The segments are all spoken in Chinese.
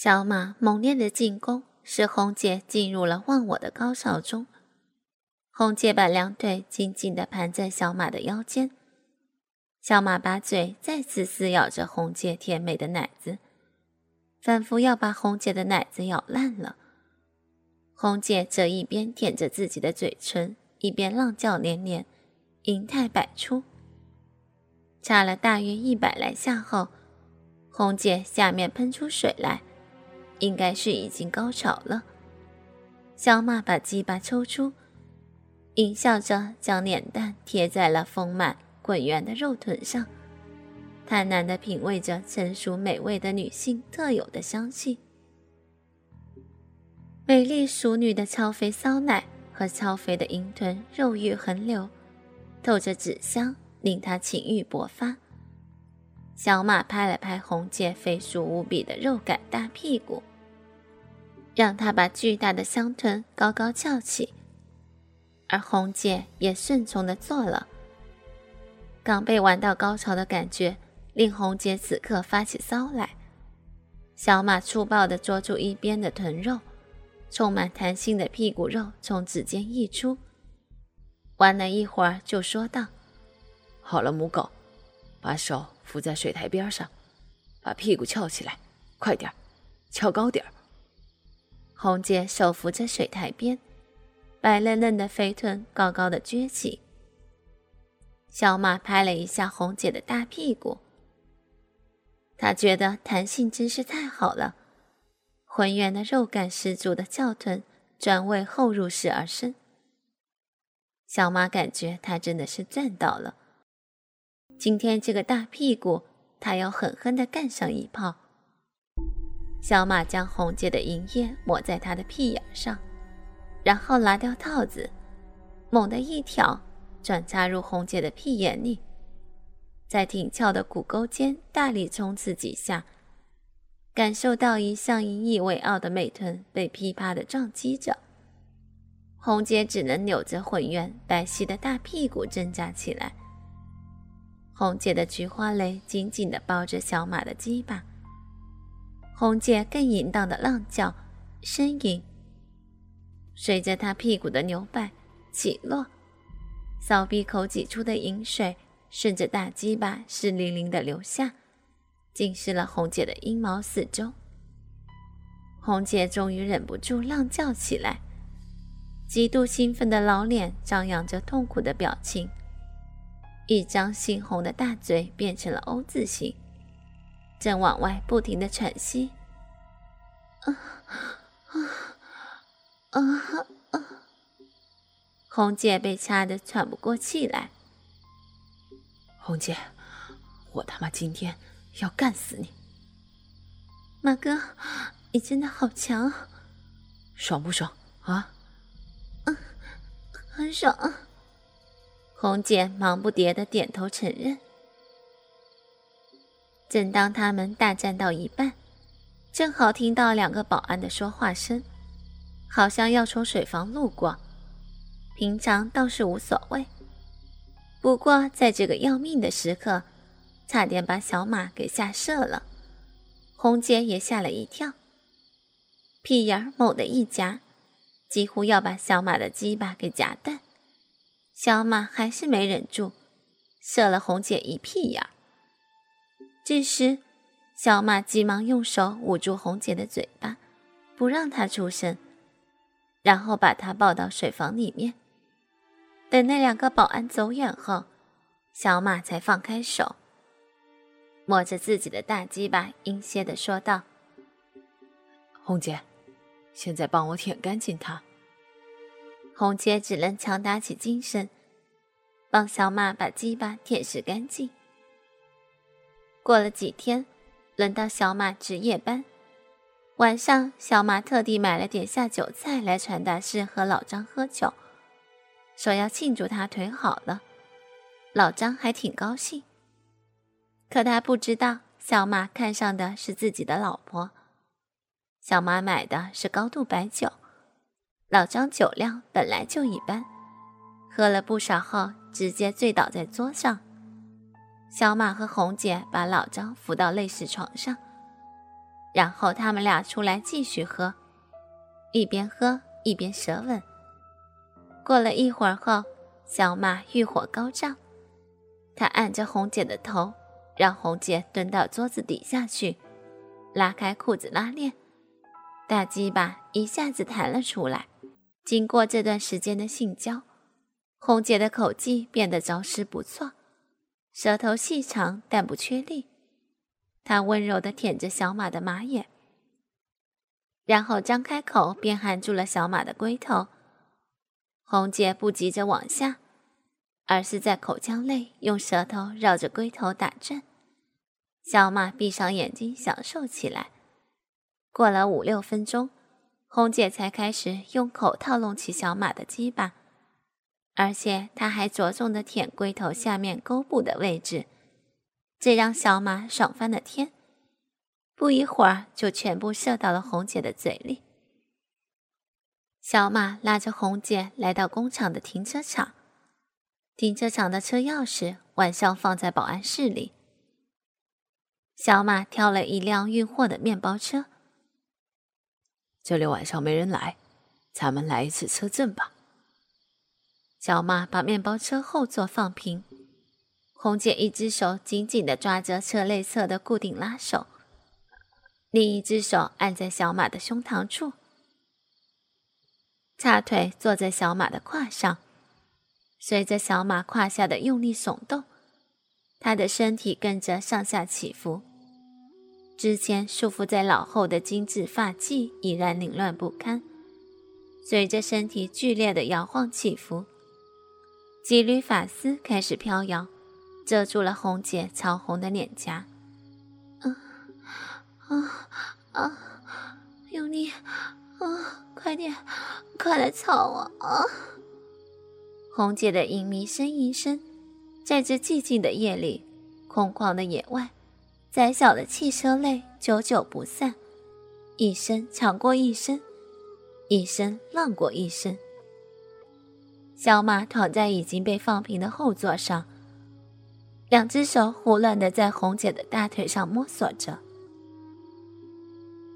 小马猛烈的进攻使红姐进入了忘我的高潮中。红姐把两腿紧紧地盘在小马的腰间，小马把嘴再次撕咬着红姐甜美的奶子，仿佛要把红姐的奶子咬烂了。红姐则一边舔着自己的嘴唇，一边浪叫连连，淫态百出。插了大约一百来下后，红姐下面喷出水来。应该是已经高潮了。小马把鸡巴抽出，淫笑着将脸蛋贴在了丰满滚圆的肉臀上，贪婪地品味着成熟美味的女性特有的香气。美丽淑女的超肥骚奶和超肥的阴臀肉欲横流，透着脂香，令他情欲勃发。小马拍了拍红姐肥硕无比的肉感大屁股。让他把巨大的香臀高高翘起，而红姐也顺从的做了。刚被玩到高潮的感觉，令红姐此刻发起骚来。小马粗暴的捉住一边的臀肉，充满弹性的屁股肉从指尖溢出。玩了一会儿，就说道：“好了，母狗，把手扶在水台边上，把屁股翘起来，快点儿，翘高点儿。”红姐手扶着水台边，白嫩嫩的肥臀高高的撅起。小马拍了一下红姐的大屁股，他觉得弹性真是太好了，浑圆的肉感十足的翘臀专为后入式而生。小马感觉他真的是赚到了，今天这个大屁股，他要狠狠的干上一炮。小马将红姐的银液抹在她的屁眼上，然后拿掉套子，猛地一挑，转插入红姐的屁眼里，在挺翘的骨沟间大力冲刺几下，感受到一向引以为傲的美臀被噼啪的撞击着，红姐只能扭着浑圆白皙的大屁股挣扎起来。红姐的菊花蕾紧紧地包着小马的鸡巴。红姐更淫荡的浪叫、呻吟，随着她屁股的扭摆起落，骚逼口挤出的淫水顺着大鸡巴湿淋淋的流下，浸湿了红姐的阴毛四周。红姐终于忍不住浪叫起来，极度兴奋的老脸张扬着痛苦的表情，一张猩红的大嘴变成了 O 字形。正往外不停的喘息，啊啊啊啊！红姐被掐得喘不过气来。红姐，我他妈今天要干死你！马哥，你真的好强，爽不爽啊？嗯，很爽。红姐忙不迭的点头承认。正当他们大战到一半，正好听到两个保安的说话声，好像要从水房路过。平常倒是无所谓，不过在这个要命的时刻，差点把小马给吓射了。红姐也吓了一跳，屁眼儿猛地一夹，几乎要把小马的鸡巴给夹断。小马还是没忍住，射了红姐一屁眼儿。这时，小马急忙用手捂住红姐的嘴巴，不让她出声，然后把她抱到水房里面。等那两个保安走远后，小马才放开手，摸着自己的大鸡巴，阴邪的说道：“红姐，现在帮我舔干净它。”红姐只能强打起精神，帮小马把鸡巴舔舐干净。过了几天，轮到小马值夜班。晚上，小马特地买了点下酒菜来传达室和老张喝酒，说要庆祝他腿好了。老张还挺高兴，可他不知道小马看上的是自己的老婆。小马买的是高度白酒，老张酒量本来就一般，喝了不少后直接醉倒在桌上。小马和红姐把老张扶到内室床上，然后他们俩出来继续喝，一边喝一边舌吻。过了一会儿后，小马欲火高涨，他按着红姐的头，让红姐蹲到桌子底下去，拉开裤子拉链，大鸡巴一下子弹了出来。经过这段时间的性交，红姐的口技变得着实不错，舌头细长但不缺力。她温柔地舔着小马的马眼，然后张开口便含住了小马的龟头。红姐不急着往下，而是在口腔内用舌头绕着龟头打转。小马闭上眼睛享受起来。过了五六分钟。红姐才开始用口套弄起小马的鸡巴，而且他还着重的舔龟头下面沟部的位置，这让小马爽翻了天。不一会儿就全部射到了红姐的嘴里。小马拉着红姐来到工厂的停车场，停车场的车钥匙晚上放在保安室里。小马挑了一辆运货的面包车。这里晚上没人来，咱们来一次车震吧。小马把面包车后座放平，红姐一只手紧紧地抓着车内侧的固定拉手，另一只手按在小马的胸膛处，叉腿坐在小马的胯上，随着小马胯下的用力耸动，他的身体跟着上下起伏。之前束缚在脑后的精致发髻已然凌乱不堪，随着身体剧烈的摇晃起伏，几缕发丝开始飘摇，遮住了红姐潮红的脸颊。啊啊啊！用力啊！快点，快来操我啊！红姐的淫迷呻吟声，在这寂静的夜里，空旷的野外。窄小的汽车内，久久不散，一声抢过一声，一声浪过一声。小马躺在已经被放平的后座上，两只手胡乱的在红姐的大腿上摸索着。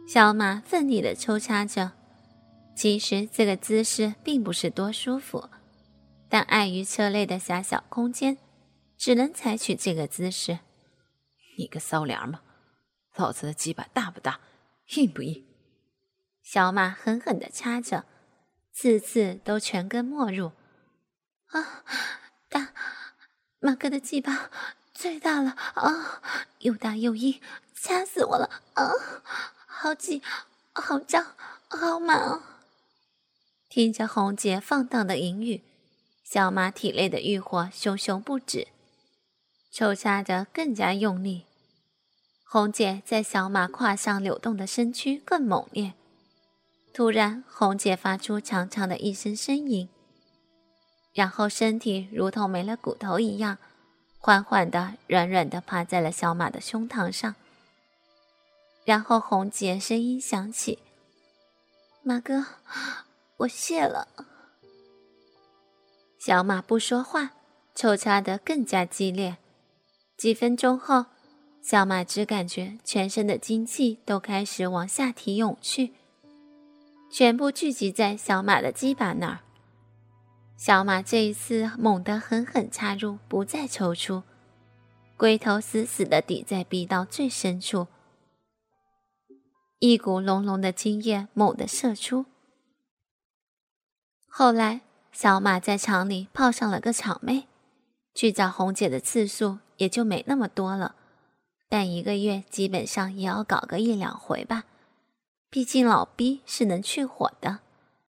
小马奋力的抽插着，其实这个姿势并不是多舒服，但碍于车内的狭小空间，只能采取这个姿势。你个骚娘们，老子的鸡巴大不大，硬不硬？小马狠狠的插着，次次都全根没入。啊，大马哥的鸡巴最大了啊，又大又硬，掐死我了啊！好挤，好胀，好满啊！听着红姐放荡的淫语，小马体内的欲火熊熊不止。抽插着更加用力，红姐在小马胯上扭动的身躯更猛烈。突然，红姐发出长长的一声呻吟，然后身体如同没了骨头一样，缓缓的、软软的趴在了小马的胸膛上。然后，红姐声音响起：“马哥，我谢了。”小马不说话，抽插得更加激烈。几分钟后，小马只感觉全身的精气都开始往下体涌去，全部聚集在小马的鸡巴那儿。小马这一次猛地狠狠插入，不再抽出，龟头死死地抵在逼道最深处，一股浓浓的精液猛地射出。后来，小马在厂里泡上了个厂妹，去找红姐的次数。也就没那么多了，但一个月基本上也要搞个一两回吧，毕竟老逼是能去火的。